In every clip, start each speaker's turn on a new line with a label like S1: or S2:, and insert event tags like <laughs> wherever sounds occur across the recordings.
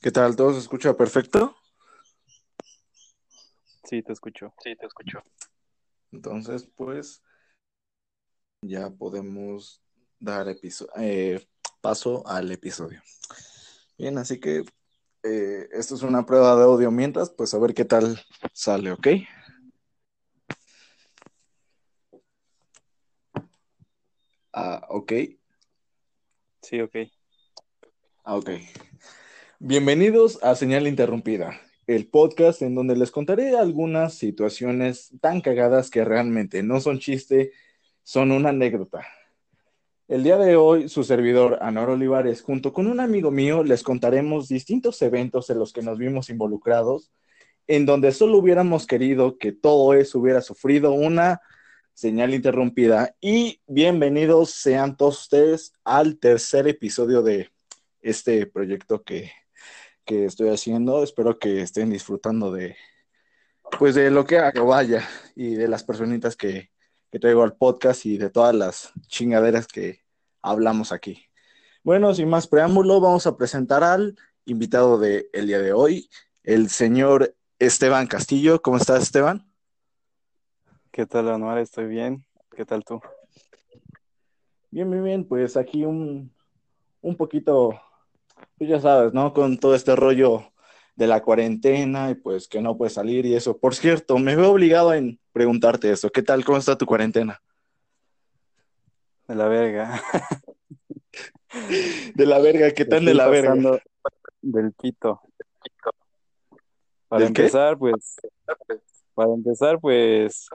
S1: ¿Qué tal? ¿Todo se escucha perfecto?
S2: Sí, te escucho. Sí, te escucho.
S1: Entonces, pues, ya podemos dar eh, paso al episodio. Bien, así que eh, esto es una prueba de audio mientras, pues a ver qué tal sale, ¿ok? Ah, ok.
S2: Sí, ok.
S1: Ah, ok. Bienvenidos a Señal Interrumpida, el podcast en donde les contaré algunas situaciones tan cagadas que realmente no son chiste, son una anécdota. El día de hoy, su servidor, Anor Olivares, junto con un amigo mío, les contaremos distintos eventos en los que nos vimos involucrados, en donde solo hubiéramos querido que todo eso hubiera sufrido una señal interrumpida. Y bienvenidos sean todos ustedes al tercer episodio de este proyecto que, que estoy haciendo. Espero que estén disfrutando de, pues, de lo que hago, vaya, y de las personitas que, que traigo al podcast y de todas las chingaderas que hablamos aquí. Bueno, sin más preámbulo, vamos a presentar al invitado del el día de hoy, el señor Esteban Castillo. ¿Cómo estás, Esteban?
S2: ¿Qué tal, Anuar? Estoy bien. ¿Qué tal tú?
S1: Bien, bien, bien. Pues aquí un, un poquito, pues ya sabes, ¿no? Con todo este rollo de la cuarentena y pues que no puedes salir y eso. Por cierto, me veo obligado en preguntarte eso. ¿Qué tal? ¿Cómo está tu cuarentena?
S2: De la verga. <laughs>
S1: de la verga, ¿qué tal de la verga?
S2: Del pito. Para empezar, pues, para empezar, pues,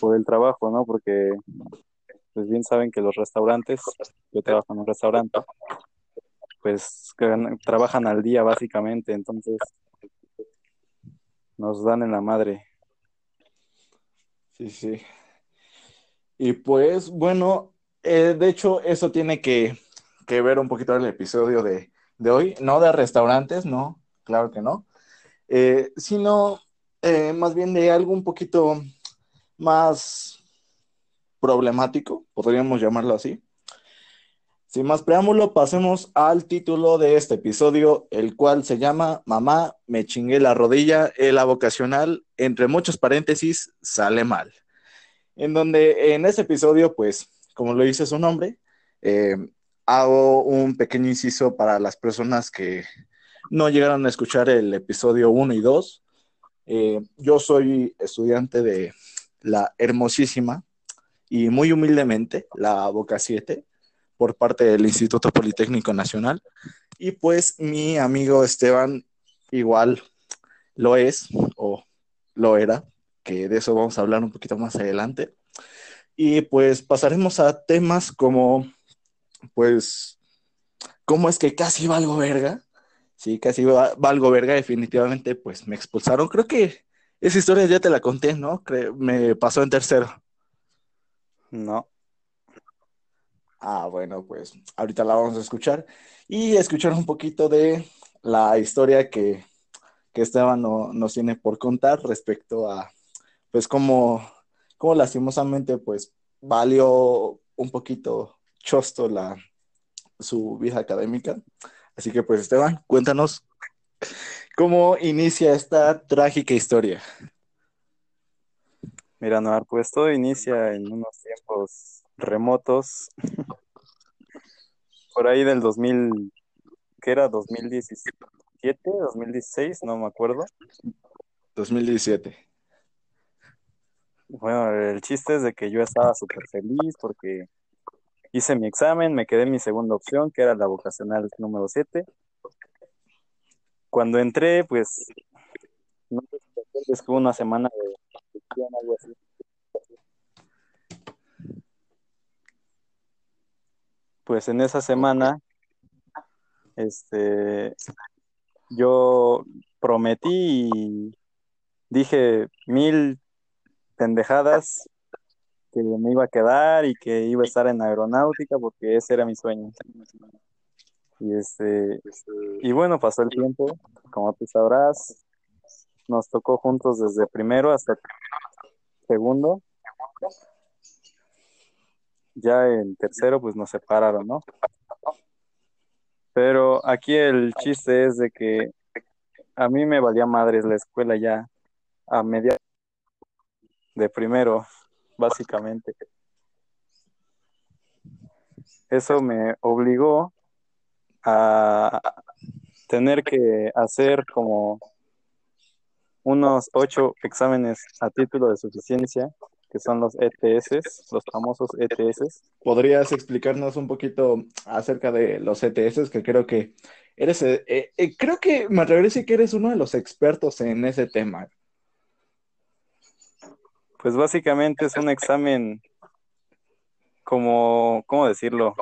S2: por el trabajo, ¿no? Porque, pues bien saben que los restaurantes, yo trabajo en un restaurante, pues trabajan al día básicamente, entonces nos dan en la madre.
S1: Sí, sí. Y pues, bueno, eh, de hecho, eso tiene que, ver un poquito el episodio de, hoy, no de restaurantes, no, claro que no, eh, sino eh, más bien de algo un poquito más problemático, podríamos llamarlo así, sin más preámbulo, pasemos al título de este episodio, el cual se llama Mamá, me chingué la rodilla, la vocacional, entre muchos paréntesis, sale mal. En donde en este episodio, pues, como lo dice su nombre, eh, hago un pequeño inciso para las personas que no llegaron a escuchar el episodio 1 y 2. Eh, yo soy estudiante de la hermosísima y muy humildemente la Boca 7 por parte del Instituto Politécnico Nacional. Y pues mi amigo Esteban igual lo es o lo era, que de eso vamos a hablar un poquito más adelante. Y pues pasaremos a temas como, pues, ¿cómo es que casi valgo verga? Sí, casi valgo verga, definitivamente, pues me expulsaron. Creo que esa historia ya te la conté, ¿no? me pasó en tercero.
S2: No.
S1: Ah, bueno, pues ahorita la vamos a escuchar y escuchar un poquito de la historia que, Esteban nos tiene por contar respecto a, pues, cómo, cómo lastimosamente, pues, valió un poquito chosto la, su vida académica. Así que, pues, Esteban, cuéntanos cómo inicia esta trágica historia.
S2: Mira, Noar, pues todo inicia en unos tiempos remotos, por ahí del 2000, ¿qué era? 2017, 2016, no me acuerdo.
S1: 2017.
S2: Bueno, el chiste es de que yo estaba súper feliz porque hice mi examen, me quedé en mi segunda opción, que era la vocacional número 7. Cuando entré, pues, no sé si que una semana de algo así. Pues en esa semana, este, yo prometí y dije mil pendejadas que me iba a quedar y que iba a estar en aeronáutica porque ese era mi sueño. Y este, y bueno, pasó el tiempo, como tú sabrás, nos tocó juntos desde primero hasta segundo ya en tercero pues nos separaron, ¿no? Pero aquí el chiste es de que a mí me valía madres la escuela ya a media de primero, básicamente. Eso me obligó a tener que hacer como unos ocho exámenes a título de suficiencia, que son los ETS, los famosos ETS.
S1: ¿Podrías explicarnos un poquito acerca de los ETS? Que creo que eres, eh, eh, creo que me atrevería a decir que eres uno de los expertos en ese tema.
S2: Pues básicamente es un examen como, ¿cómo decirlo?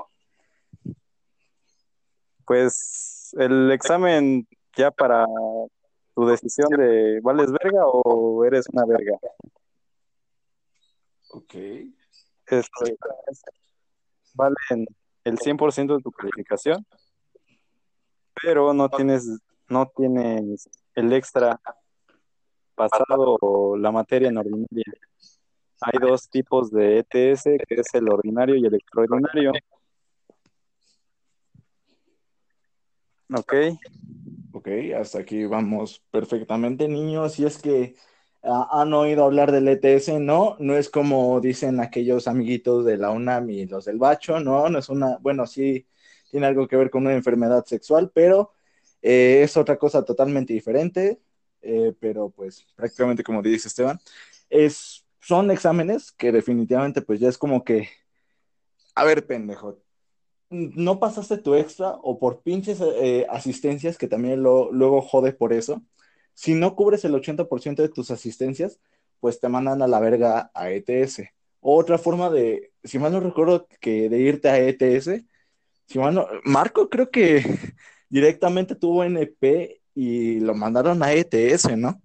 S2: Pues el examen ya para tu decisión de ¿vales verga o eres una verga?
S1: Ok.
S2: Esto es, valen el 100% de tu calificación, pero no tienes, no tienes el extra pasado o la materia en ordinaria. Hay dos tipos de ETS, que es el ordinario y el extraordinario. Ok.
S1: Ok, hasta aquí vamos perfectamente, niños. Si es que han oído hablar del ETS, no, no es como dicen aquellos amiguitos de la UNAM y los del Bacho, no, no es una, bueno, sí tiene algo que ver con una enfermedad sexual, pero eh, es otra cosa totalmente diferente, eh, pero pues prácticamente como dice Esteban, es, son exámenes que definitivamente pues ya es como que, a ver, pendejo, no pasaste tu extra o por pinches eh, asistencias, que también lo, luego jode por eso, si no cubres el 80% de tus asistencias, pues te mandan a la verga a ETS. Otra forma de, si mal no recuerdo, que de irte a ETS, si mal no, Marco creo que <laughs> directamente tuvo NP y lo mandaron a ETS, ¿no?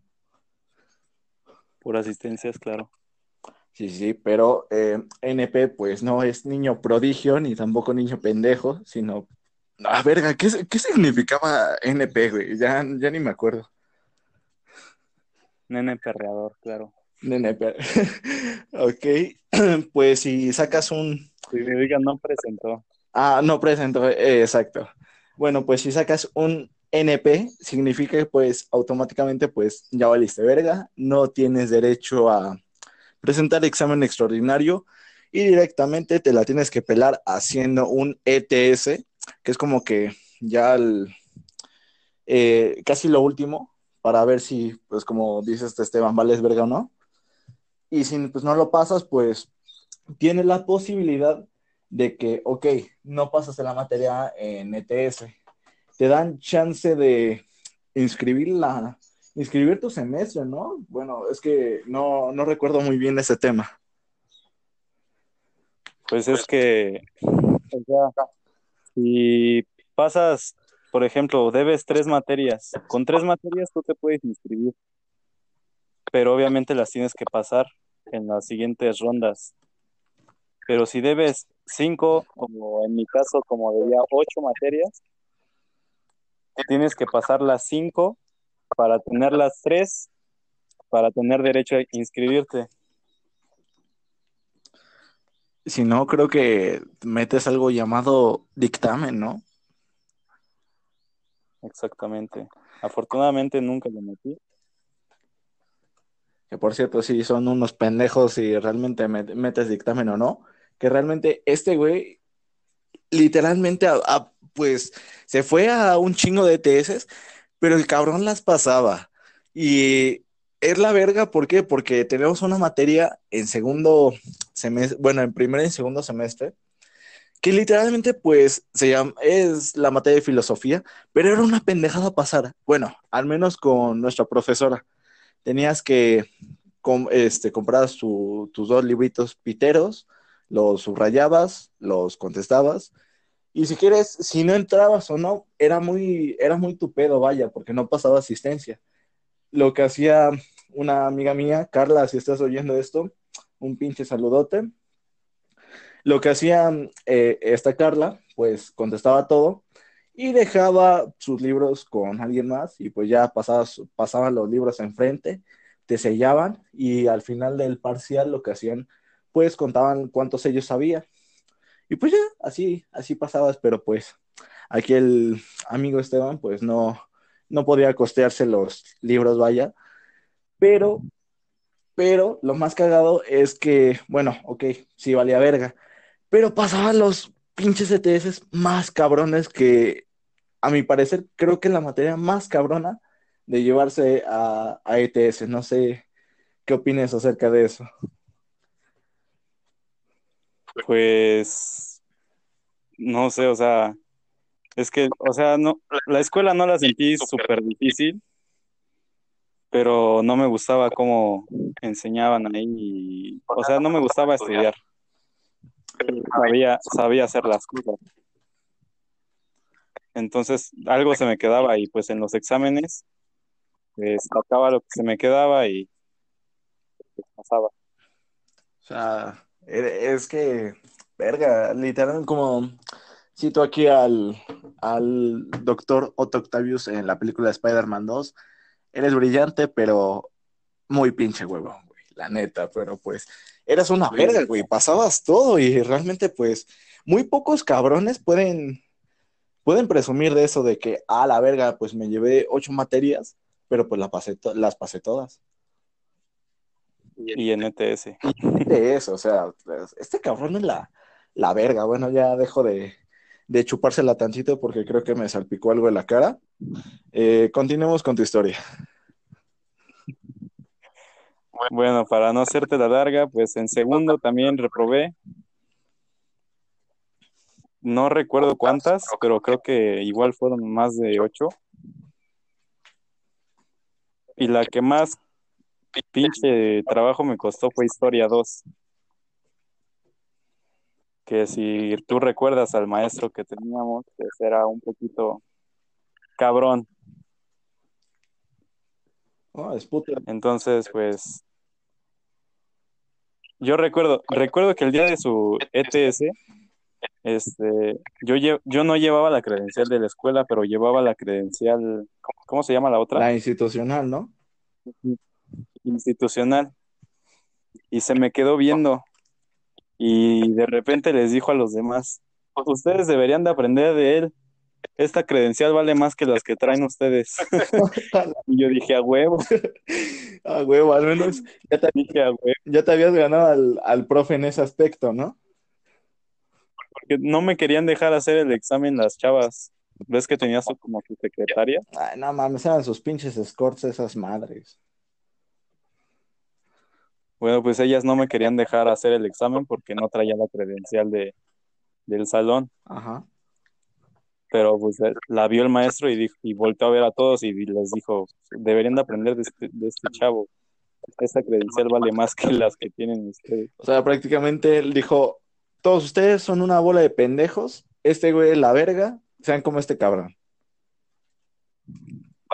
S2: Por asistencias, claro.
S1: Sí, sí, pero eh, NP pues no es niño prodigio ni tampoco niño pendejo, sino... A verga, ¿qué, qué significaba NP, güey? Ya, ya ni me acuerdo.
S2: Nene perreador, claro.
S1: Nene perreador. <laughs> ok, <clears throat> pues si sacas un...
S2: Significa no presentó.
S1: Ah, no presentó, eh, exacto. Bueno, pues si sacas un NP, significa que pues automáticamente pues ya valiste verga, no tienes derecho a presentar examen extraordinario y directamente te la tienes que pelar haciendo un ETS, que es como que ya el, eh, casi lo último para ver si, pues como dices este Esteban, vales verga o no. Y si pues no lo pasas, pues tienes la posibilidad de que, ok, no pasas la materia en ETS. Te dan chance de inscribir la, inscribir tu semestre, ¿no? Bueno, es que no, no recuerdo muy bien ese tema.
S2: Pues es que, si pasas, por ejemplo, debes tres materias, con tres materias tú te puedes inscribir, pero obviamente las tienes que pasar en las siguientes rondas. Pero si debes cinco, como en mi caso, como debía ocho materias, tienes que pasar las cinco para tener las tres, para tener derecho a inscribirte.
S1: Si no, creo que metes algo llamado dictamen, ¿no?
S2: Exactamente. Afortunadamente nunca lo metí.
S1: Que por cierto, sí, son unos pendejos si realmente metes dictamen o no. Que realmente este güey literalmente, pues, se fue a un chingo de TS pero el cabrón las pasaba. Y es la verga, ¿por qué? Porque tenemos una materia en segundo semestre, bueno, en primer y segundo semestre, que literalmente, pues, se llama, es la materia de filosofía, pero era una pendejada pasar. Bueno, al menos con nuestra profesora. Tenías que este, comprar tus dos libritos piteros, los subrayabas, los contestabas, y si quieres, si no entrabas o no, era muy, era muy tu pedo, vaya, porque no pasaba asistencia. Lo que hacía una amiga mía, Carla, si estás oyendo esto, un pinche saludote. Lo que hacía eh, esta Carla, pues contestaba todo y dejaba sus libros con alguien más y pues ya pasabas, pasaban los libros enfrente, te sellaban y al final del parcial lo que hacían, pues contaban cuántos ellos sabía y pues ya, así, así pasabas, pero pues aquí el amigo Esteban, pues no, no podía costearse los libros, vaya. Pero, pero lo más cagado es que, bueno, ok, sí valía verga, pero pasaban los pinches ETS más cabrones que, a mi parecer, creo que es la materia más cabrona de llevarse a, a ETS. No sé qué opinas acerca de eso.
S2: Pues, no sé, o sea, es que, o sea, no, la escuela no la sentí súper difícil, pero no me gustaba cómo enseñaban ahí, y, o sea, no me gustaba estudiar. Sabía, sabía hacer las cosas. Entonces, algo se me quedaba y pues en los exámenes, pues sacaba lo que se me quedaba y pues, pasaba.
S1: O sea, e, es que, verga, literal, como cito aquí al, al doctor Otto Octavius en la película Spider-Man 2, eres brillante, pero muy pinche huevo, güey, la neta, pero pues eras una verga, güey, pasabas todo y realmente pues muy pocos cabrones pueden, pueden presumir de eso, de que, a la verga, pues me llevé ocho materias, pero pues la pasé las pasé todas.
S2: Y en ETS.
S1: Y ETS, o sea, pues, este cabrón es la, la verga. Bueno, ya dejo de, de chupársela tantito porque creo que me salpicó algo en la cara. Eh, continuemos con tu historia.
S2: Bueno, para no hacerte la larga, pues en segundo también reprobé. No recuerdo cuántas, pero creo que igual fueron más de ocho. Y la que más pinche trabajo me costó fue Historia 2. Que si tú recuerdas al maestro que teníamos, pues era un poquito cabrón.
S1: Es puta.
S2: Entonces, pues yo recuerdo, recuerdo que el día de su ETS, este, yo, yo no llevaba la credencial de la escuela, pero llevaba la credencial, ¿cómo se llama la otra?
S1: La institucional, ¿no?
S2: institucional y se me quedó viendo y de repente les dijo a los demás, ustedes deberían de aprender de él, esta credencial vale más que las que traen ustedes. <laughs> y yo dije, a huevo. <laughs>
S1: A huevo, al menos ya te, dije, a huevo. ya te habías ganado al, al profe en ese aspecto, ¿no?
S2: Porque no me querían dejar hacer el examen las chavas. ¿Ves que tenías como tu secretaria?
S1: Ay, no mames, eran sus pinches escorts esas madres.
S2: Bueno, pues ellas no me querían dejar hacer el examen porque no traía la credencial de, del salón.
S1: Ajá.
S2: Pero pues eh, la vio el maestro y, dijo, y volteó a ver a todos y les dijo, deberían de aprender de este, de este chavo. Esta credencial vale más que las que tienen ustedes.
S1: O sea, prácticamente él dijo, todos ustedes son una bola de pendejos, este güey es la verga, sean como este cabrón.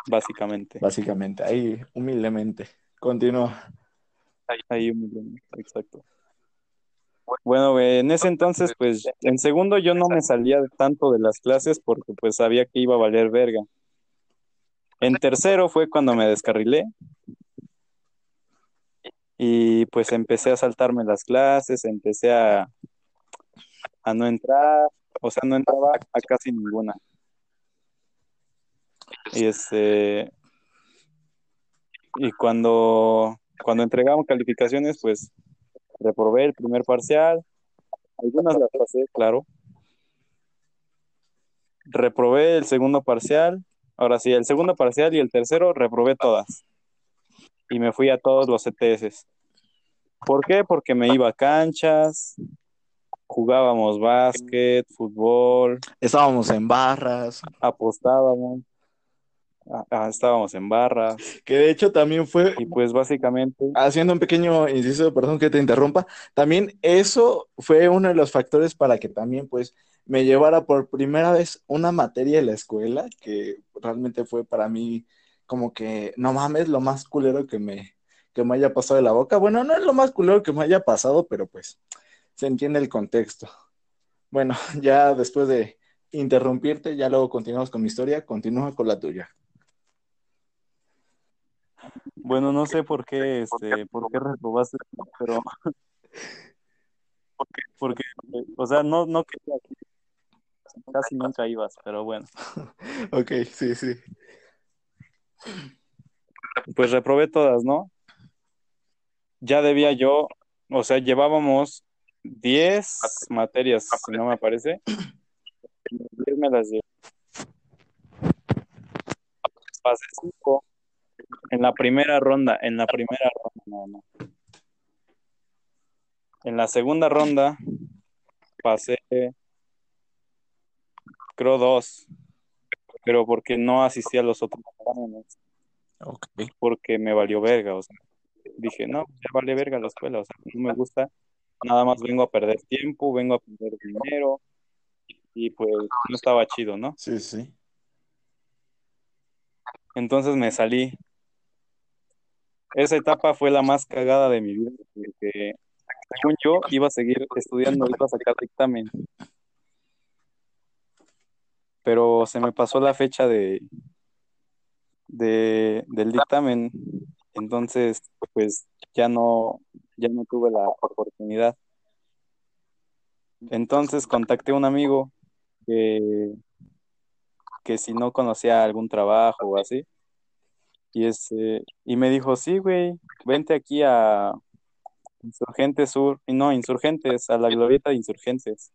S2: Básicamente.
S1: Básicamente, ahí humildemente. Continúa.
S2: Ahí humildemente, exacto. Bueno, en ese entonces, pues, en segundo yo no me salía tanto de las clases porque pues sabía que iba a valer verga. En tercero fue cuando me descarrilé y pues empecé a saltarme las clases, empecé a, a no entrar, o sea, no entraba a casi ninguna. Y este y cuando cuando entregamos calificaciones, pues reprobé el primer parcial, algunas las pasé, claro. Reprobé el segundo parcial, ahora sí, el segundo parcial y el tercero reprobé todas. Y me fui a todos los ETS. ¿Por qué? Porque me iba a canchas, jugábamos básquet, fútbol.
S1: Estábamos en barras.
S2: Apostábamos. Ah, ah, estábamos en barras.
S1: Que de hecho también fue.
S2: Y pues básicamente.
S1: Haciendo un pequeño inciso, perdón que te interrumpa. También eso fue uno de los factores para que también, pues, me llevara por primera vez una materia en la escuela que realmente fue para mí como que, no mames, lo más culero que me, que me haya pasado de la boca. Bueno, no es lo más culero que me haya pasado, pero pues se entiende el contexto. Bueno, <laughs> ya después de interrumpirte, ya luego continuamos con mi historia, continúa con la tuya.
S2: Bueno, no sé por qué, este, por qué reprobaste, pero porque, <laughs> porque, o sea, no, no quería, casi nunca ibas, pero bueno. <laughs>
S1: Ok, sí, sí.
S2: Pues reprobé todas, ¿no? Ya debía yo, o sea, llevábamos 10 materias, si no me parece. <clears throat> 10 me las llevé. Pasé 5 en la primera ronda, en la primera ronda nada más. En la segunda ronda pasé, creo, dos, pero porque no asistí a los otros exámenes, porque me valió verga, o sea, dije, no, ya vale verga la escuela, o sea, no me gusta, nada más vengo a perder tiempo, vengo a perder dinero, y pues no estaba chido, ¿no?
S1: Sí, sí.
S2: Entonces me salí. Esa etapa fue la más cagada de mi vida, porque según yo iba a seguir estudiando, iba a sacar dictamen. Pero se me pasó la fecha de, de del dictamen, entonces pues ya no, ya no tuve la oportunidad. Entonces contacté a un amigo que, que si no conocía algún trabajo o así, y este, y me dijo, sí, güey, vente aquí a Insurgentes Sur, y no, Insurgentes, a la glorieta de Insurgentes.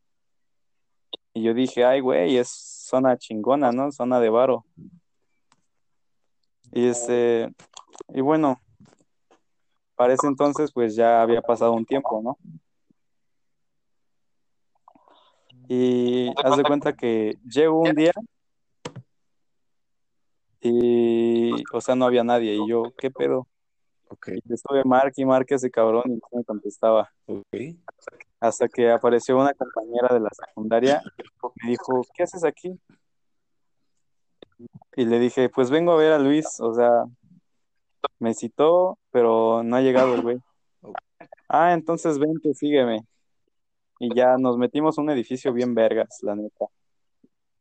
S2: Y yo dije, ay, güey, es zona chingona, ¿no? Zona de varo. Y este, y bueno, para ese entonces, pues ya había pasado un tiempo, ¿no? Y haz de cuenta que llego un día y, o sea, no había nadie. Y yo, ¿qué pedo?
S1: Ok.
S2: Y estuve marque y marque ese cabrón y no me contestaba.
S1: Ok.
S2: Hasta que apareció una compañera de la secundaria y dijo, ¿qué haces aquí? Y le dije, pues vengo a ver a Luis, o sea, me citó, pero no ha llegado el güey. Ah, entonces vente, sígueme. Y ya nos metimos a un edificio bien vergas, la neta.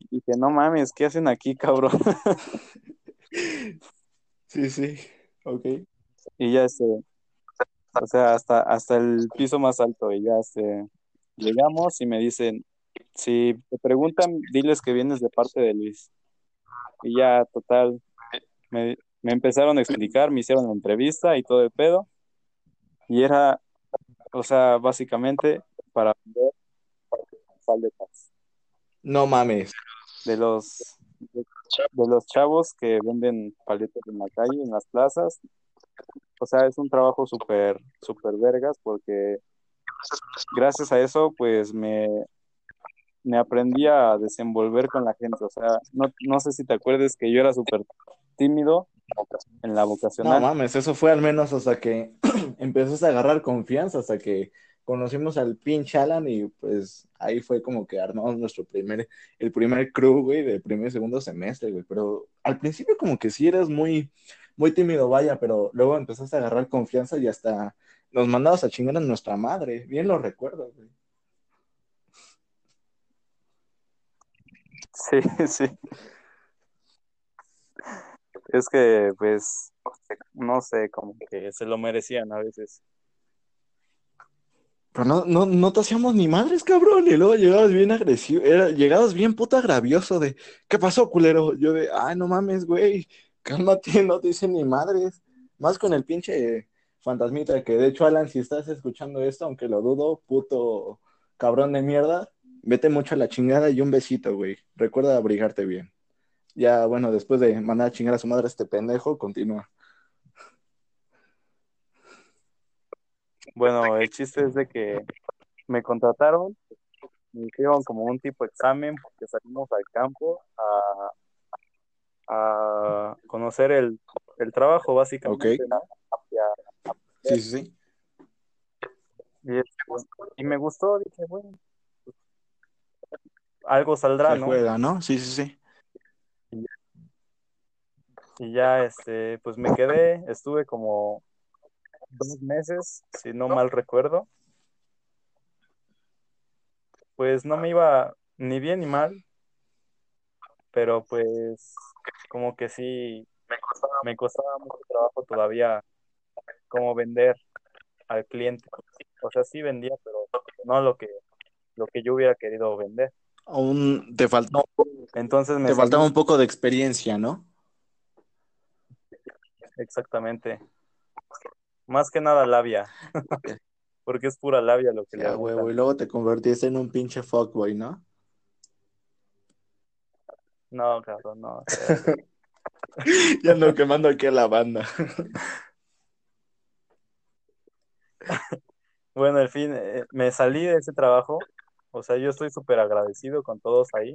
S2: Y dije, no mames, ¿qué hacen aquí, cabrón? <laughs>
S1: Sí, sí. Ok.
S2: Y ya este, o sea, hasta, hasta el piso más alto, y ya este, llegamos y me dicen, si te preguntan, diles que vienes de parte de Luis. Y ya, total, me, me empezaron a explicar, me hicieron la entrevista y todo el pedo. Y era, o sea, básicamente para vender paletas
S1: No mames.
S2: De los de los chavos que venden paletas en la calle, en las plazas. O sea, es un trabajo súper, súper vergas porque gracias a eso, pues me, me aprendí a desenvolver con la gente. O sea, no, no sé si te acuerdas que yo era súper tímido en la
S1: No
S2: vocacional.
S1: mames, eso fue al menos hasta que <clears throat> empezaste a agarrar confianza, hasta que conocimos al pinche Alan y pues ahí fue como que armamos nuestro primer, el primer crew, güey, del primer y segundo semestre, güey. Pero al principio como que sí eras muy, muy tímido, vaya, pero luego empezaste a agarrar confianza y hasta nos mandabas a chingar a nuestra madre. Bien lo recuerdo, güey.
S2: Sí, <laughs> sí. Es que, pues, no sé, como que se lo merecían a veces.
S1: Pero no, no, no te hacíamos ni madres, cabrón. Y luego llegabas bien agresivo, era, llegabas bien puta agravioso de, ¿qué pasó, culero? Yo de, ay, no mames, güey, cálmate, <laughs> no te dicen ni madres. Más con el pinche fantasmita, que de hecho, Alan, si estás escuchando esto, aunque lo dudo, puto cabrón de mierda, vete mucho a la chingada y un besito, güey. Recuerda abrigarte bien. Ya, bueno, después de mandar a chingar a su madre a este pendejo, continúa.
S2: Bueno, el chiste es de que me contrataron, me hicieron como un tipo de examen porque salimos al campo a, a conocer el, el trabajo, básicamente,
S1: Ok.
S2: ¿no?
S1: Sí, sí, sí.
S2: y, y me gustó, dije, bueno, pues, algo saldrá,
S1: Se
S2: ¿no?
S1: juega, ¿no? Sí, sí, sí.
S2: Y ya, este, pues me quedé, estuve como dos meses, si no mal recuerdo. Pues no me iba ni bien ni mal, pero pues como que sí, me costaba mucho trabajo todavía como vender al cliente. O sea, sí vendía, pero no lo que, lo que yo hubiera querido vender.
S1: Aún te faltaba,
S2: Entonces me
S1: te faltaba un poco de experiencia, ¿no?
S2: Exactamente. Más que nada labia. <laughs> Porque es pura labia lo que le
S1: Ya,
S2: avientan.
S1: huevo, y luego te convertiste en un pinche fuckboy, ¿no?
S2: No, cabrón, no. <laughs> <laughs>
S1: Ya ando quemando aquí a la banda.
S2: Bueno, al fin, eh, me salí de ese trabajo. O sea, yo estoy súper agradecido con todos ahí.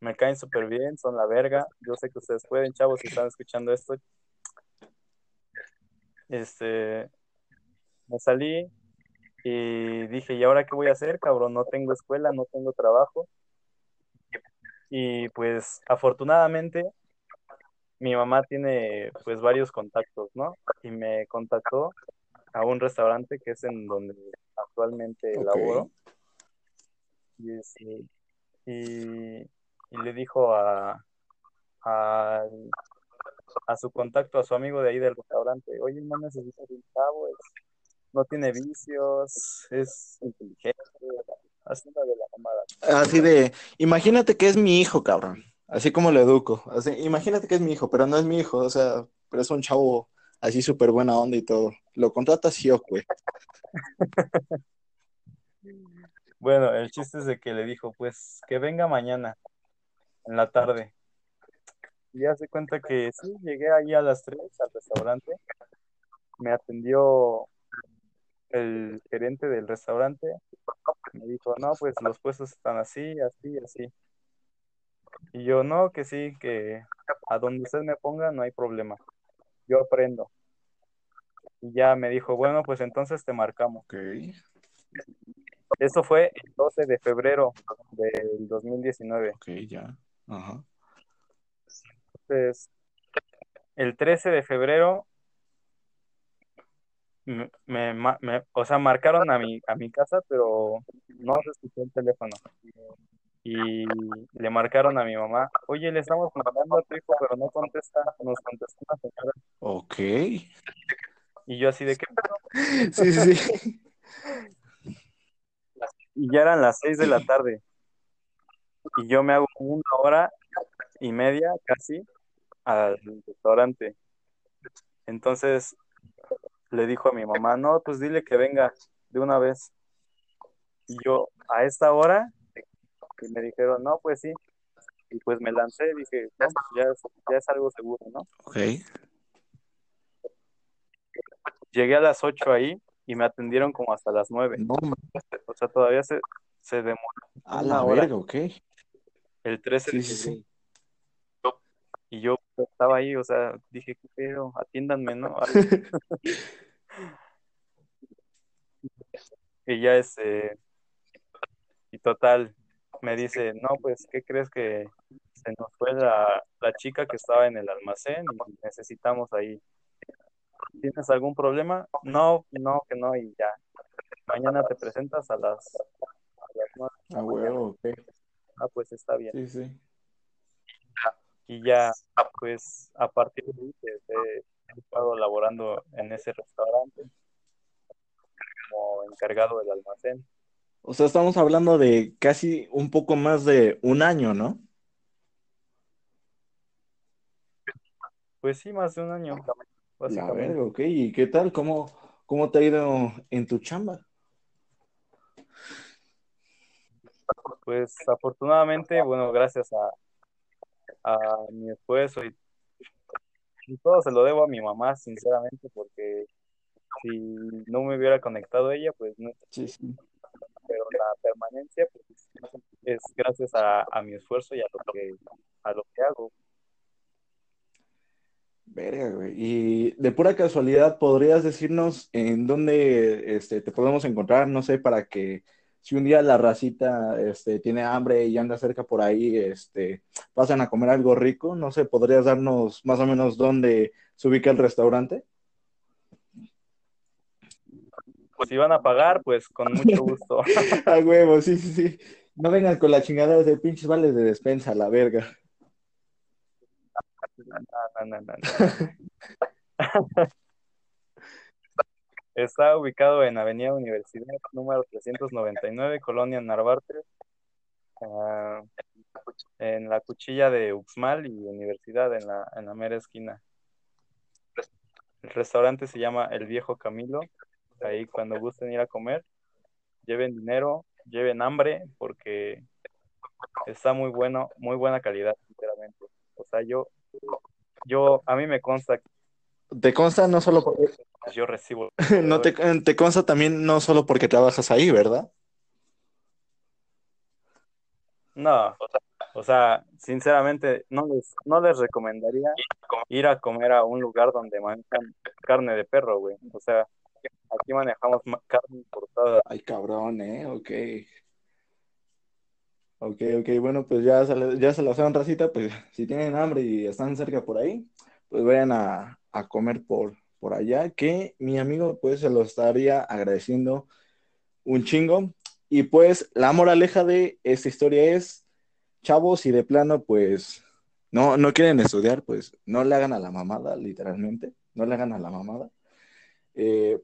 S2: Me caen súper bien, son la verga. Yo sé que ustedes pueden, chavos, si están escuchando esto. Este, me salí y dije, ¿y ahora qué voy a hacer, cabrón? No tengo escuela, no tengo trabajo. Y pues, afortunadamente, mi mamá tiene pues varios contactos, ¿no? Y me contactó a un restaurante que es en donde actualmente
S1: Ok.
S2: laboro. Y, este, y, y le dijo a, a, a su contacto, a su amigo de ahí del restaurante, oye, no necesitas un chavo, es- no tiene vicios, es inteligente, haciendo de la mamada.
S1: Así de, imagínate que es mi hijo, cabrón. Así como lo educo. Así, imagínate que es mi hijo, pero no es mi hijo, o sea, pero es un chavo así súper buena onda y todo. Lo contratas <laughs> sí, güey.
S2: Bueno, el chiste es de que le dijo, pues que venga mañana, en la tarde. Y ya se cuenta que sí, llegué ahí a las 3 al restaurante. Me atendió el gerente del restaurante. Me dijo, no, pues los puestos están así, así, así. Y yo, no, que sí, que a donde usted me ponga no hay problema. Yo aprendo. Y ya me dijo, bueno, pues entonces te marcamos.
S1: Ok.
S2: Eso fue el 12 de febrero del 2019.
S1: Ok, ya. Ajá.
S2: Entonces, el 13 de febrero, me, me- o sea, marcaron a mi, a mi casa, pero no se escuchó el teléfono. Y le marcaron a mi mamá, oye, le estamos mandando a tu hijo, pero no contesta, nos contestó una señora.
S1: Ok.
S2: Y yo así de que,
S1: Sí, sí, sí.
S2: y ya eran las 6 de la tarde. Y yo me hago una hora y media casi al restaurante. Entonces le dijo a mi mamá, no, pues dile que venga de una vez. Y yo, a esta hora, y me dijeron, no, pues sí. Y pues me lancé, dije, no, pues ya es, ya es algo seguro, ¿no?
S1: Ok.
S2: Llegué a las 8 ahí y me atendieron como hasta las 9.
S1: No,
S2: O sea, todavía se, se demoró
S1: a la
S2: hora.
S1: ok.
S2: el 13
S1: Sí,
S2: de
S1: sí, sí.
S2: Y yo estaba ahí, o sea, dije, ¿qué pedo? Atiéndanme, ¿no? <laughs> Y ya este, y total, me dice, no, pues, ¿qué crees que se nos fue la, la chica que estaba en el almacén y necesitamos ahí? ¿Tienes algún problema? No, no, que no, y ya. Mañana te presentas a las, a las nueve.
S1: A huevo, ok.
S2: Ah, pues está bien.
S1: Sí, sí.
S2: Y ya, pues, a partir de ahí, he estado laborando en ese restaurante como encargado del almacén.
S1: O sea, estamos hablando de casi un poco más de un año, ¿no?
S2: Pues sí, más de un año,
S1: La
S2: básicamente.
S1: verga, ok. ¿Y qué tal? ¿Cómo, cómo te ha ido en tu chamba?
S2: Pues afortunadamente, bueno, gracias a, a mi esfuerzo y, y todo se lo debo a mi mamá, sinceramente, porque si no me hubiera conectado ella, pues no,
S1: Sí, sí.
S2: pero la permanencia pues, es gracias a, a mi esfuerzo y a lo que, a lo que hago.
S1: Verga, güey. Y de pura casualidad, ¿podrías decirnos en dónde este, te podemos encontrar? No sé, para que si un día la racita este, tiene hambre y anda cerca por ahí, este, pasan a comer algo rico. No sé, ¿podrías darnos más o menos dónde se ubica el restaurante?
S2: Pues si van a pagar, pues con mucho <laughs> gusto.
S1: A huevo, sí, sí, sí. No vengan con la chingada de pinches vales de despensa, la verga. <laughs>
S2: No, no, no, no. <laughs> Está ubicado en Avenida Universidad, número 399, Colonia Narvarte. ah, en la cuchilla de Uxmal y Universidad, en la, en la mera esquina. El restaurante se llama El Viejo Camilo. Ahí cuando gusten ir a comer, lleven dinero, lleven hambre, porque está muy bueno, muy buena calidad, sinceramente. O sea, yo, yo, a mí me consta.
S1: Te consta no solo porque...
S2: Yo recibo. <laughs>
S1: no te, te consta también no solo porque trabajas ahí, ¿verdad?
S2: No, o sea, sinceramente, no les, no les recomendaría ir a comer a un lugar donde manejan carne de perro, güey. O sea, aquí manejamos carne importada.
S1: Ay, cabrón, ¿eh? Ok. Ok, ok, bueno, pues ya se, ya se lo saben, racita, pues si tienen hambre y están cerca por ahí, pues vayan a, a comer por, por allá, que mi amigo pues se lo estaría agradeciendo un chingo. Y pues la moraleja de esta historia es, chavos, y de plano pues no, no quieren estudiar, pues no le hagan a la mamada, literalmente, no le hagan a la mamada. Eh,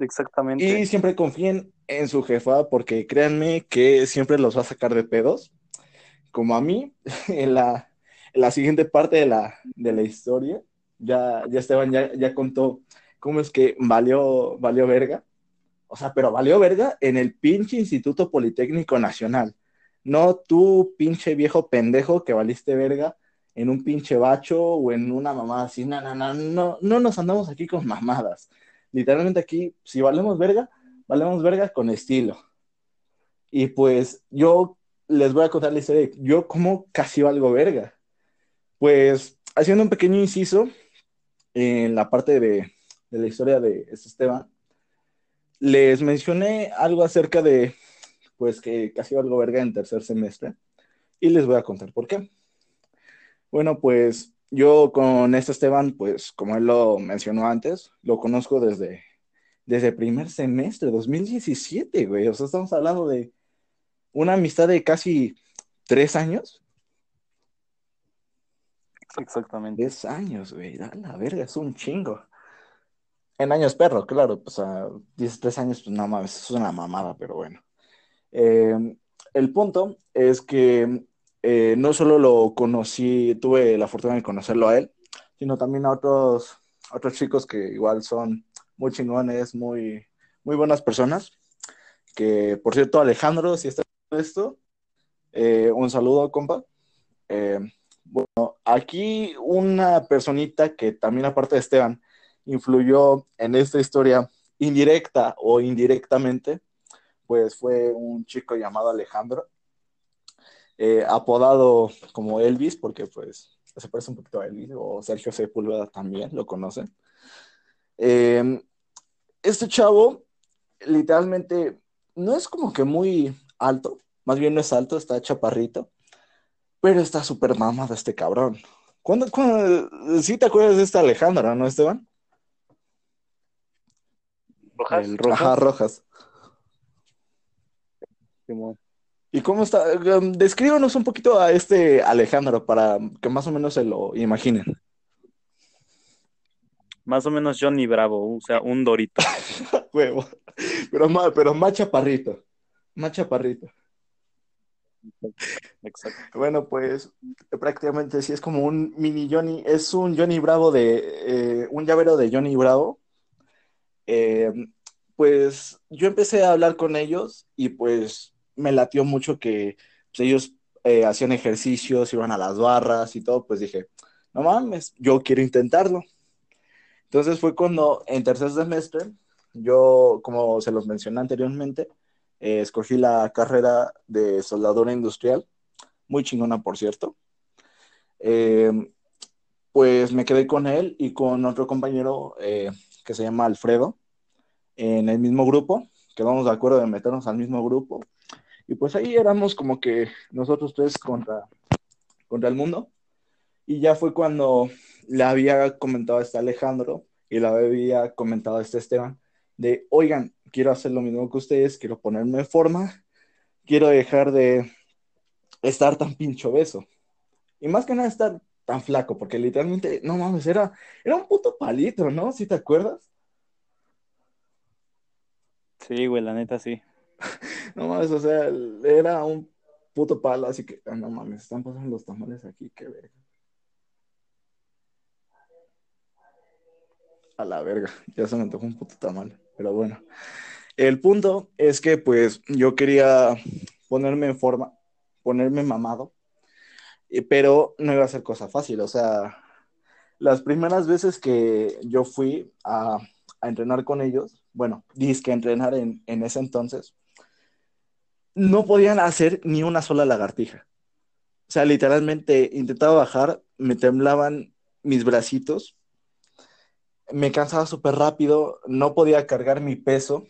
S2: Exactamente.
S1: Y siempre confíen en su jefa, porque créanme que siempre los va a sacar de pedos. Como a mí, <laughs> en la, en la siguiente parte de la, de la historia, ya, ya Esteban ya, ya contó cómo es que valió, valió verga. O sea, pero valió verga en el pinche Instituto Politécnico Nacional. No tú, pinche viejo pendejo que valiste verga en un pinche bacho o en una mamada así. No, no, no, no, no nos andamos aquí con mamadas. Literalmente aquí, si valemos verga, valemos verga con estilo. Y pues yo les voy a contar la historia yo como casi valgo verga. Pues haciendo un pequeño inciso en la parte de, la historia de este Esteban, les mencioné algo acerca de pues que casi valgo verga en tercer semestre y les voy a contar por qué. Bueno, pues yo con este Esteban, pues como él lo mencionó antes, lo conozco desde, desde primer semestre, 2017, güey. O sea, estamos hablando de una amistad de casi tres años.
S2: Exactamente.
S1: Tres años, güey. A la verga, es un chingo. En años perro, claro, pues a 13 años, pues no mames, es una mamada, pero bueno. Eh, el punto es que eh, no solo lo conocí, tuve la fortuna de conocerlo a él, sino también a otros, otros chicos que igual son muy chingones, muy, muy buenas personas. Que, por cierto, Alejandro, si está esto, eh, un saludo, compa. Eh, bueno, aquí una personita que también, aparte de Esteban, influyó en esta historia indirecta o indirectamente, pues fue un chico llamado Alejandro, eh, apodado como Elvis, porque pues se parece un poquito a Elvis, o Sergio Sepúlveda también, lo conocen. Eh, este chavo, literalmente, no es como que muy alto, más bien no es alto, está chaparrito, pero está súper mamado este cabrón. ¿Cuándo, cuándo, sí te acuerdas de esta Alejandra, no, Esteban?
S2: Rojas.
S1: El Rojas. Ajá, Rojas. ¿Y cómo está? Um, descríbanos un poquito a este Alejandro para que más o menos se lo imaginen.
S2: Más o menos Johnny Bravo, o sea, un dorito. <laughs>
S1: Huevo. Pero pero más chaparrito. Más chaparrito. Bueno, pues prácticamente sí es como un mini Johnny, es un Johnny Bravo de, eh, un llavero de Johnny Bravo. Eh, pues yo empecé a hablar con ellos y pues me latió mucho que pues, ellos eh, hacían ejercicios, iban a las barras y todo, pues dije, no mames, yo quiero intentarlo. Entonces fue cuando en tercer semestre, yo, como se los mencioné anteriormente, eh, escogí la carrera de soldadura industrial, muy chingona, por cierto. Eh, pues me quedé con él y con otro compañero eh, que se llama Alfredo en el mismo grupo, quedamos de acuerdo de meternos al mismo grupo. Y pues ahí éramos como que nosotros tres contra, contra el mundo. Y ya fue cuando le había comentado a este Alejandro y le había comentado a este Esteban de, oigan, quiero hacer lo mismo que ustedes, quiero ponerme en forma, quiero dejar de estar tan pincho beso. Y más que nada estar tan flaco, porque literalmente, no mames, era, era un puto palito, ¿no? ¿Sí te acuerdas?
S2: Sí, güey, la neta sí. <laughs>
S1: no mames, o sea, era un puto palo, así que, ah, no mames, están pasando los tamales aquí, qué verga. A la verga, <laughs> ya se me antojó un puto tamal, pero bueno. El punto es que, pues, yo quería ponerme en forma, ponerme mamado, pero no iba a ser cosa fácil, o sea, las primeras veces que yo fui a, entrenar con ellos, bueno, disque entrenar en, en ese entonces, no podían hacer ni una sola lagartija. O sea, literalmente intentaba bajar, me temblaban mis bracitos, me cansaba súper rápido, no podía cargar mi peso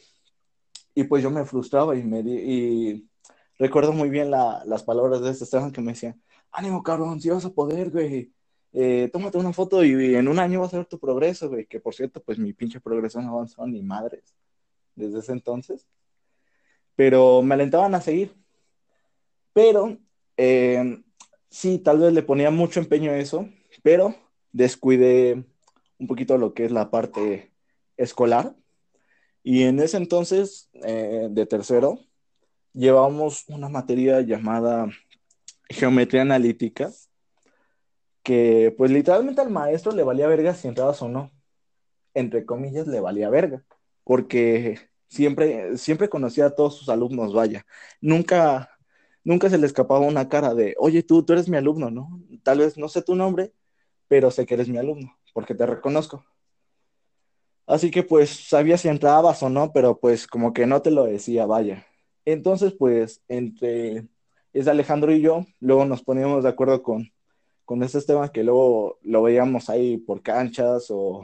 S1: y pues yo me frustraba y me di, y recuerdo muy bien la, las palabras de este Esteban que me decía, ánimo cabrón, si vas a poder, güey, eh, tómate una foto y, en un año vas a ver tu progreso, güey, que por cierto, pues mi pinche progreso no avanzó ni madres desde ese entonces pero me alentaban a seguir. Pero eh, sí, tal vez le ponía mucho empeño a eso, pero descuidé un poquito lo que es la parte escolar. Y en ese entonces, eh, de tercero, llevábamos una materia llamada geometría analítica, que pues literalmente al maestro le valía verga si entrabas o no. Entre comillas, le valía verga, porque siempre, siempre conocía a todos sus alumnos, vaya. Nunca, nunca se le escapaba una cara de, oye, tú, tú eres mi alumno, ¿no? Tal vez no sé tu nombre, pero sé que eres mi alumno, porque te reconozco. Así que pues sabía si entrabas o no, pero pues como que no te lo decía, vaya. Entonces pues entre es Alejandro y yo, luego nos poníamos de acuerdo con, con este Esteban que luego lo veíamos ahí por canchas o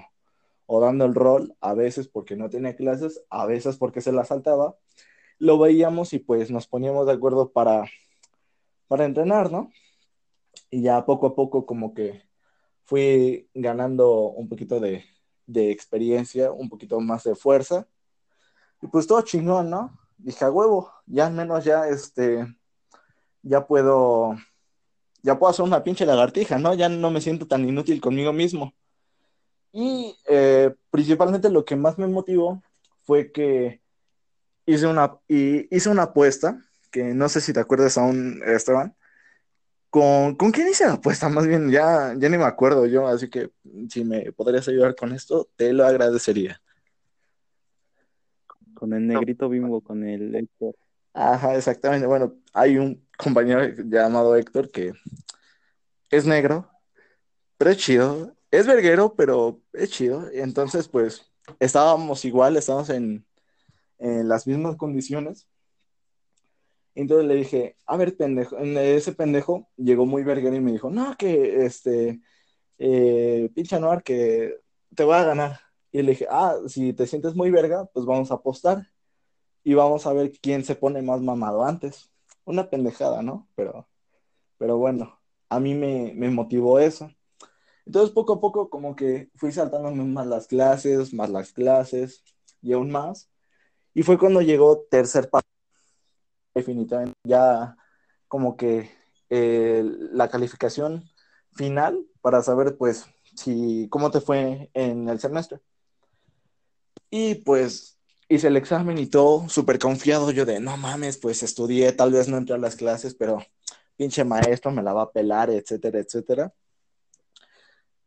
S1: o dando el rol, a veces porque no tenía clases, a veces porque se la saltaba, lo veíamos y pues nos poníamos de acuerdo para, para entrenar, ¿no? Y ya poco a poco como que fui ganando un poquito de, de experiencia, un poquito más de fuerza. Y pues todo chingón, ¿no? Dije, a huevo, ya al menos ya este, ya puedo, ya puedo hacer una pinche lagartija, ¿no? Ya no me siento tan inútil conmigo mismo. Y eh, principalmente lo que más me motivó fue que hice una, hice una apuesta, que no sé si te acuerdas aún, Esteban. ¿Con, ¿Con quién hice la apuesta? Más bien, ya, ya ni me acuerdo yo, así que si me podrías ayudar con esto, te lo agradecería.
S2: Con el negrito bimbo, con el Héctor.
S1: Ajá, exactamente. Bueno, hay un compañero llamado Héctor que es negro, pero es chido, es verguero, pero es chido. Entonces, pues, estábamos igual, estábamos en, las mismas condiciones. Entonces le dije, a ver, pendejo, ese pendejo llegó muy verguero y me dijo, no, que este, eh, pinche Noir, que te voy a ganar. Y le dije, ah, si te sientes muy verga, pues vamos a apostar y vamos a ver quién se pone más mamado antes. Una pendejada, ¿no? Pero, pero bueno, a mí me, me motivó eso. Entonces, poco a poco, como que fui saltándome más las clases, más las clases y aún más. Y fue cuando llegó tercer paso, definitivamente, ya como que eh, la calificación final para saber, pues, si, cómo te fue en el semestre. Y pues hice el examen y todo, súper confiado yo de, no mames, pues estudié, tal vez no entré a las clases, pero pinche maestro me la va a pelar, etcétera, etcétera.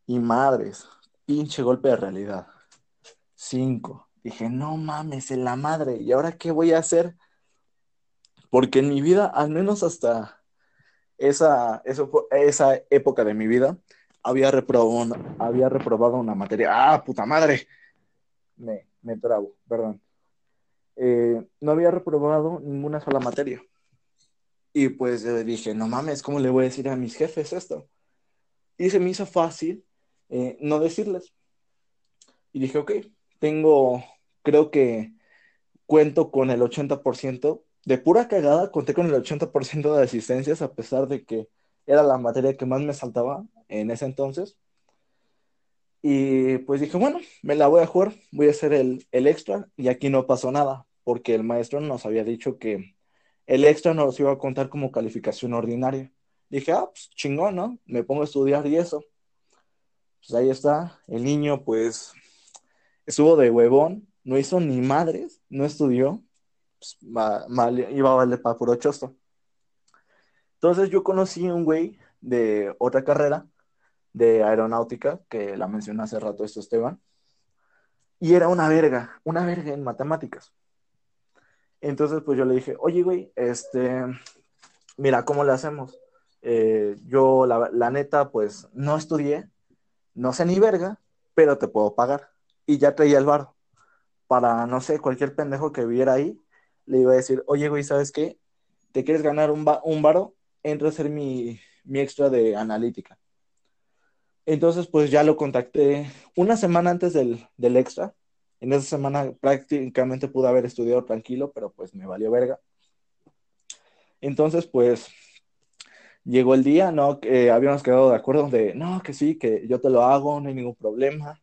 S1: Y madres, pinche golpe de realidad. Cinco. Dije, no mames, en la madre. ¿Y ahora qué voy a hacer? Porque en mi vida, al menos hasta esa, esa época de mi vida, había reprobado, una, había reprobado una materia. ¡Ah, puta madre! Me, me perdón. Eh, no había reprobado ninguna sola materia. Y pues dije, no mames, ¿cómo le voy a decir a mis jefes esto? Y se me hizo fácil eh, no decirles. Y dije, ok, tengo, creo que cuento con el 80%, de pura cagada, conté con el 80% de asistencias, a pesar de que era la materia que más me saltaba en ese entonces. Y pues dije, bueno, me la voy a jugar, voy a hacer el, el extra y aquí no pasó nada, porque el maestro nos había dicho que el extra nos iba a contar como calificación ordinaria. Dije, ah, pues chingón, ¿no? Me pongo a estudiar y eso pues ahí está, el niño pues estuvo de huevón, no hizo ni madres, no estudió, pues, mal, iba a valer para puro chosto. Entonces yo conocí un güey de otra carrera, de aeronáutica, que la mencioné hace rato esto Esteban, y era una verga, una verga en matemáticas. Entonces pues yo le dije, oye güey, este, mira, ¿cómo le hacemos? Eh, yo la, la neta pues no estudié, no sé ni verga, pero te puedo pagar. Y ya traía el bar. Para, no sé, cualquier pendejo que viera ahí, le iba a decir, oye, güey, ¿sabes qué? ¿Te quieres ganar un, un varo? Entra a ser mi, extra de analítica. Entonces, pues ya lo contacté una semana antes del, extra. En esa semana prácticamente pude haber estudiado tranquilo, pero pues me valió verga. Entonces, pues llegó el día, ¿no? Que habíamos quedado de acuerdo de, no, que sí, que yo te lo hago, no hay ningún problema.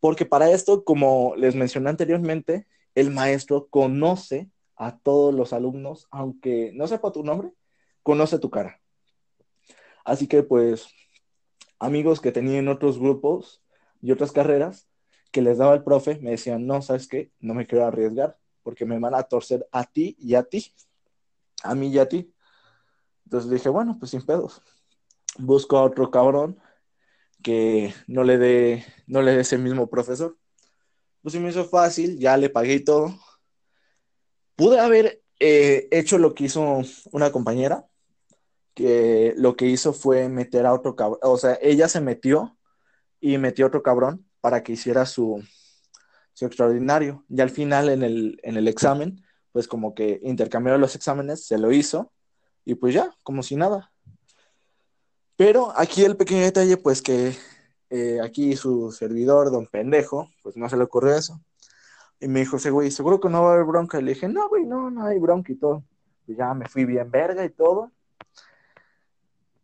S1: Porque para esto, como les mencioné anteriormente, el maestro conoce a todos los alumnos, aunque no sepa tu nombre, conoce tu cara. Así que pues amigos que tenían otros grupos y otras carreras que les daba el profe, me decían, no, ¿sabes qué? No me quiero arriesgar porque me van a torcer a ti y a ti, a mí y a ti. Entonces dije, bueno, pues sin pedos. Busco a otro cabrón que no le dé, no le dé ese mismo profesor. Pues me hizo fácil, ya le pagué todo. Pude haber eh, hecho lo que hizo una compañera, que lo que hizo fue meter a otro cabrón, o sea, ella se metió y metió a otro cabrón para que hiciera su, extraordinario. Y al final en el, en el examen, pues como que intercambiaron los exámenes, se lo hizo y pues ya, como si nada. Pero aquí el pequeño detalle, pues que eh, aquí su servidor, don pendejo, pues no se le ocurrió eso. Y me dijo ese güey, seguro que no va a haber bronca. Y le dije, no, güey, no, no hay bronca y todo. Y ya me fui bien verga y todo.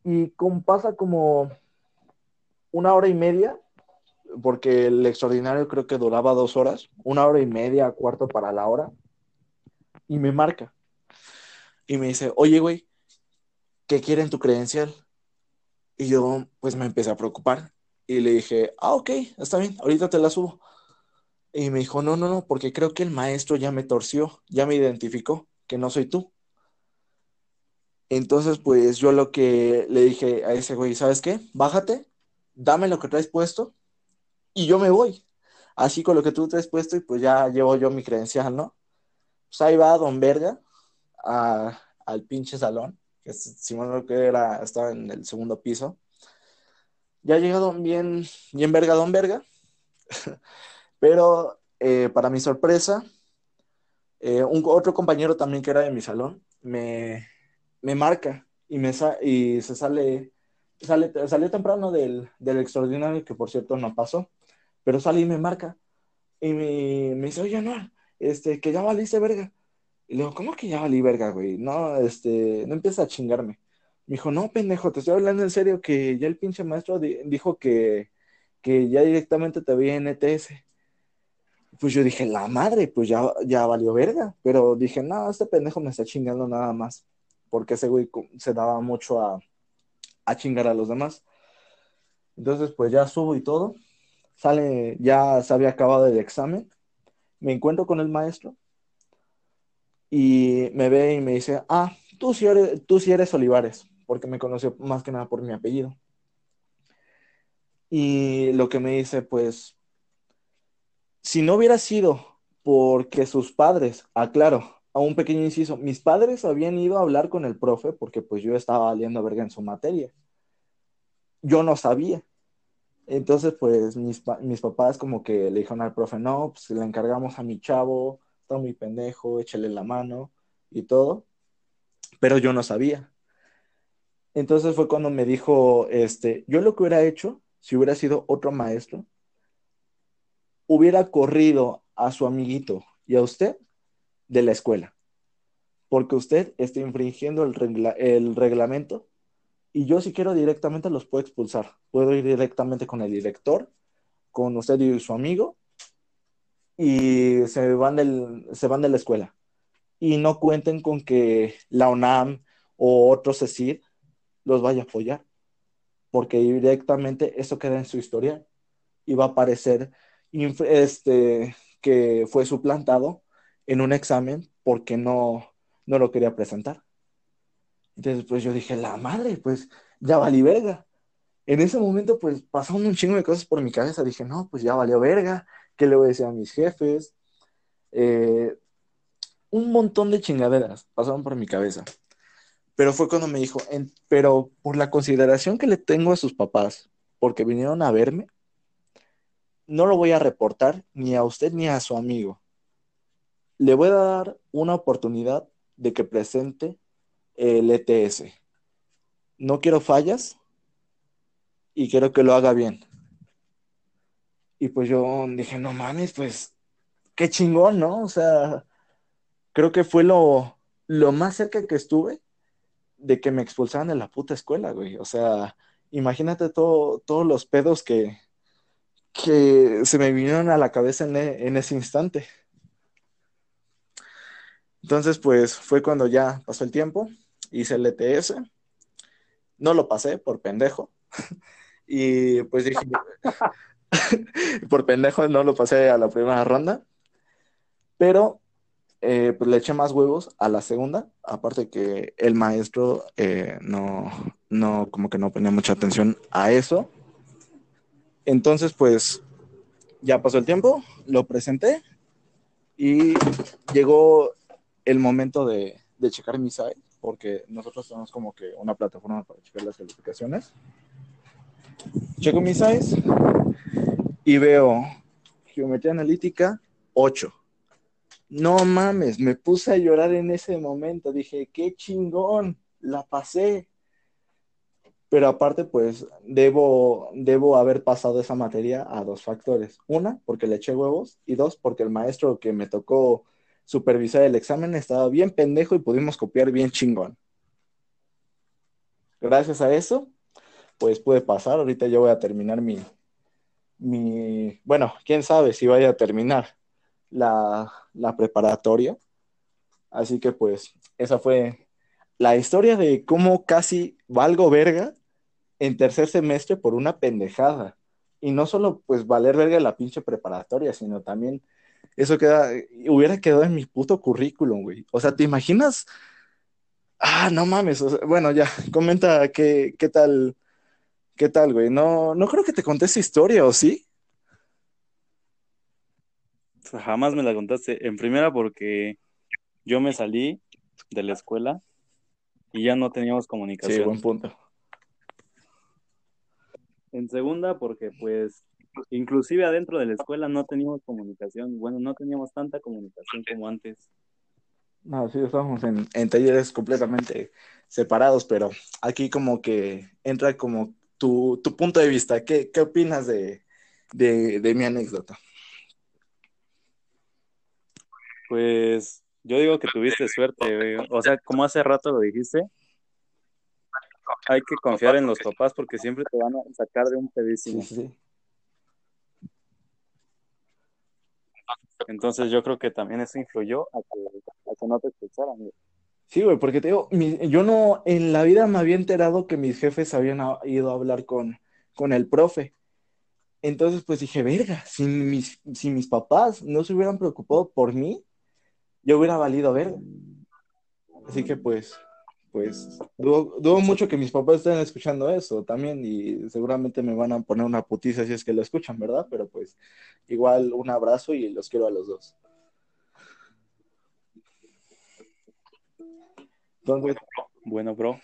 S1: Y como pasa como una hora y media, porque el extraordinario creo que duraba dos horas, una hora y media, cuarto para la hora, y me marca. Y me dice, oye, güey, ¿qué quieren tu credencial? Y yo, pues me empecé a preocupar. Y le dije, ah, ok, está bien, ahorita te la subo. Y me dijo, no, no, no, porque creo que el maestro ya me torció, ya me identificó, que no soy tú. Entonces, pues yo lo que le dije a ese güey, ¿sabes qué? Bájate, dame lo que traes puesto y yo me voy. Así con lo que tú traes puesto y pues ya llevo yo mi credencial, ¿no? Pues ahí va Don Verga al pinche salón, que si no que era, estaba en el segundo piso. Ya ha llegado bien, bien verga Don Verga, <laughs> pero eh, para mi sorpresa, eh, un, otro compañero también que era de mi salón me, me marca y, me y se sale, sale, salió temprano del, del, extraordinario, que por cierto no pasó, pero sale y me marca y me, me dice, oye, no, este, que ya valiste verga. Y le digo, ¿cómo que ya valí verga, güey? No, este, no empieza a chingarme. Me dijo, no, pendejo, te estoy hablando en serio que ya el pinche maestro dijo que, que ya directamente te veía en ETS. Pues yo dije, la madre, pues ya, ya valió verga. Pero dije, no, este pendejo me está chingando nada más. Porque ese güey se daba mucho a, a chingar a los demás. Entonces, pues ya subo y todo. Sale, ya se había acabado el examen. Me encuentro con el maestro y me ve y me dice, ah, tú sí eres, tú sí eres Olivares, porque me conoció más que nada por mi apellido. Y lo que me dice, pues, si no hubiera sido porque sus padres, aclaro, a un pequeño inciso, mis padres habían ido a hablar con el profe porque pues yo estaba valiendo verga en su materia. Yo no sabía. Entonces, pues mis, mis papás como que le dijeron al profe, no, pues le encargamos a mi chavo, está muy pendejo, échale la mano y todo, pero yo no sabía. Entonces fue cuando me dijo, este, yo lo que hubiera hecho, si hubiera sido otro maestro, hubiera corrido a su amiguito y a usted de la escuela, porque usted está infringiendo el, el reglamento y yo si quiero directamente los puedo expulsar. Puedo ir directamente con el director, con usted y su amigo y se van, del, se van de la escuela. Y no cuenten con que la UNAM o otro CECID los vaya a apoyar, porque directamente eso queda en su historia y va a aparecer este, que fue suplantado en un examen porque no, no lo quería presentar. Entonces, pues yo dije, la madre, pues ya valí verga. En ese momento, pues pasaron un chingo de cosas por mi cabeza. Dije, no, pues ya valió verga. ¿Qué le voy a decir a mis jefes? Eh, un montón de chingaderas pasaron por mi cabeza. Pero fue cuando me dijo, pero por la consideración que le tengo a sus papás, porque vinieron a verme, no lo voy a reportar ni a usted ni a su amigo. Le voy a dar una oportunidad de que presente el ETS. No quiero fallas y quiero que lo haga bien. Y pues yo dije, no mames, pues qué chingón, ¿no? O sea, creo que fue lo, lo más cerca que estuve de que me expulsaran de la puta escuela, güey. O sea, imagínate todo, todos los pedos que, que se me vinieron a la cabeza en, e, en ese instante. Entonces, pues fue cuando ya pasó el tiempo, hice el ETS, no lo pasé por pendejo, <laughs> y pues dije, <laughs> por pendejo no lo pasé a la primera ronda, pero eh, pues le eché más huevos a la segunda, aparte que el maestro eh, no, no, como que no ponía mucha atención a eso. Entonces, pues ya pasó el tiempo, lo presenté y llegó el momento de, checar mi site, porque nosotros tenemos como que una plataforma para checar las calificaciones. Checo mis size y veo geometría analítica 8 no mames, me puse a llorar en ese momento. Dije, qué chingón, la pasé. Pero aparte, pues, debo, debo haber pasado esa materia a dos factores. Una, porque le eché huevos. Y dos, porque el maestro que me tocó supervisar el examen estaba bien pendejo y pudimos copiar bien chingón. Gracias a eso, pues pude pasar. Ahorita yo voy a terminar mi, mi, bueno, quién sabe si vaya a terminar la, la preparatoria. Así que pues esa fue la historia de cómo casi valgo verga en tercer semestre por una pendejada. Y no solo pues valer verga la pinche preparatoria, sino también eso queda, hubiera quedado en mi puto currículum, güey. O sea, ¿te imaginas? Ah, no mames. bueno, ya, comenta qué, qué tal, qué tal, güey. No, no creo que te conté esa historia, ¿o sí?
S2: jamás me la contaste. En primera porque yo me salí de la escuela y ya no teníamos comunicación.
S1: Sí, buen punto.
S2: En segunda porque pues inclusive adentro de la escuela no teníamos comunicación. Bueno, no teníamos tanta comunicación como antes.
S1: No, sí, estábamos en, talleres completamente separados, pero aquí como que entra como tu, punto de vista. ¿Qué, qué opinas de, de mi anécdota?
S2: Pues yo digo que tuviste suerte, O sea, como hace rato lo dijiste, hay que confiar en los <laughs> papás porque siempre te van a sacar de un pedísimo. Entonces yo creo que también eso influyó a que, no te escucharan.
S1: Sí, güey, porque te digo, yo no, en la vida me había enterado que mis jefes habían ido a hablar con, con el profe. Entonces, pues dije, verga, si mis, si mis papás no se hubieran preocupado por mí, yo hubiera valido ver. Así que pues, pues, dudo, mucho que mis papás estén escuchando eso también y seguramente me van a poner una putiza si es que lo escuchan, ¿verdad? Pero pues, igual un abrazo y los quiero a los dos.
S2: Entonces, bueno, bro.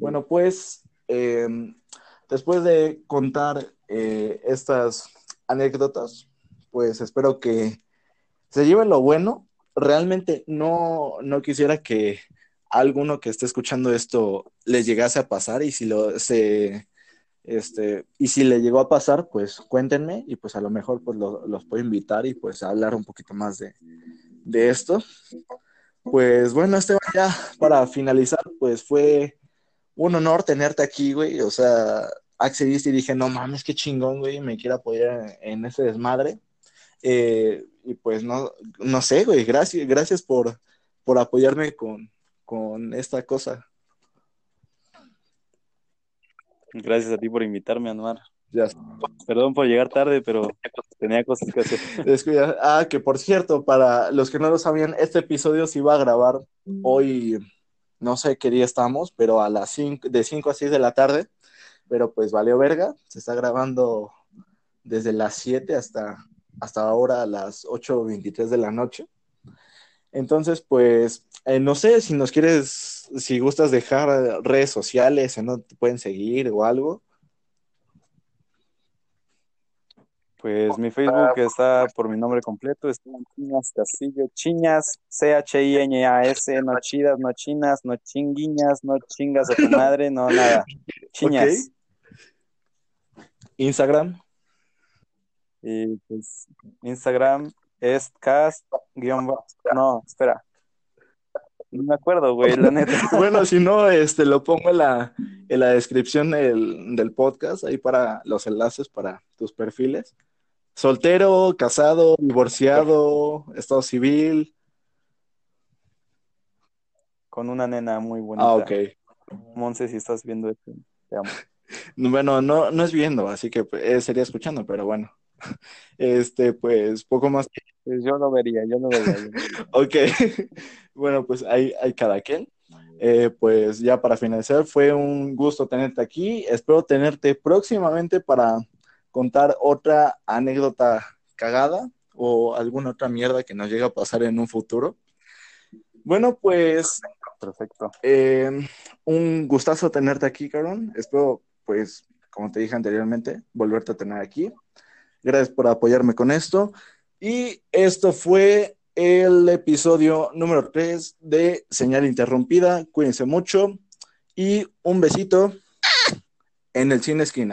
S1: bueno, pues, em, después de contar eh, estas anécdotas, pues espero que se lleven lo bueno realmente no, no quisiera que alguno que esté escuchando esto les llegase a pasar y si lo se este y si le llegó a pasar pues cuéntenme y pues a lo mejor pues los puedo invitar y pues hablar un poquito más de, de esto. Pues bueno Esteban ya para finalizar pues fue un honor tenerte aquí güey. O sea accediste y dije no mames qué chingón güey me quiero apoyar en, ese desmadre eh, y pues no, no sé, güey, gracias, gracias por, por apoyarme con, esta cosa.
S2: Gracias a ti por invitarme, Anuar. Ya. Perdón por llegar tarde, pero tenía cosas que hacer. <laughs>
S1: Ah, que por cierto, para los que no lo sabían, este episodio se iba a grabar hoy, no sé qué día estamos, pero a las 5, de 5 a 6 de la tarde, pero pues valió verga, se está grabando desde las 7 hasta, hasta ahora a las 8.23 de la noche. Entonces, pues, eh, no sé si nos quieres, si gustas dejar redes sociales, en donde te pueden seguir o algo.
S2: Pues mi Facebook está por mi nombre completo, Esteban Chiñas Castillo, Chiñas, C-H-I-N-A-S, <laughs> no chidas, no chinas, no chinguiñas, no chingas a tu madre, no nada. <laughs> Chiñas.
S1: Instagram.
S2: Y pues Instagram es cast guion no, espera. No me acuerdo, güey, la neta. <laughs>
S1: Bueno, si no, este, lo pongo en la, en la descripción del, del podcast, ahí para los enlaces para tus perfiles. Soltero, casado, divorciado, estado civil.
S2: Con una nena muy bonita.
S1: Ah, ok.
S2: Monse, si estás viendo esto, te amo. <laughs>
S1: Bueno, no, no es viendo, así que eh, sería escuchando, pero bueno. <laughs> Este, pues, poco más.
S2: Pues yo lo vería, yo lo vería. yo lo vería. <laughs>
S1: Ok. <laughs> Bueno, pues hay, hay cada quien. Eh, pues ya para finalizar, fue un gusto tenerte aquí. Espero tenerte próximamente para contar otra anécdota cagada o alguna otra mierda que nos llegue a pasar en un futuro. Bueno, pues
S2: Perfecto.
S1: eh, un gustazo tenerte aquí, Caron. Espero, pues, como te dije anteriormente, volverte a tener aquí. Gracias por apoyarme con esto. Y esto fue el episodio número 3 de Señal Interrumpida. Cuídense mucho y un besito en el cine esquina.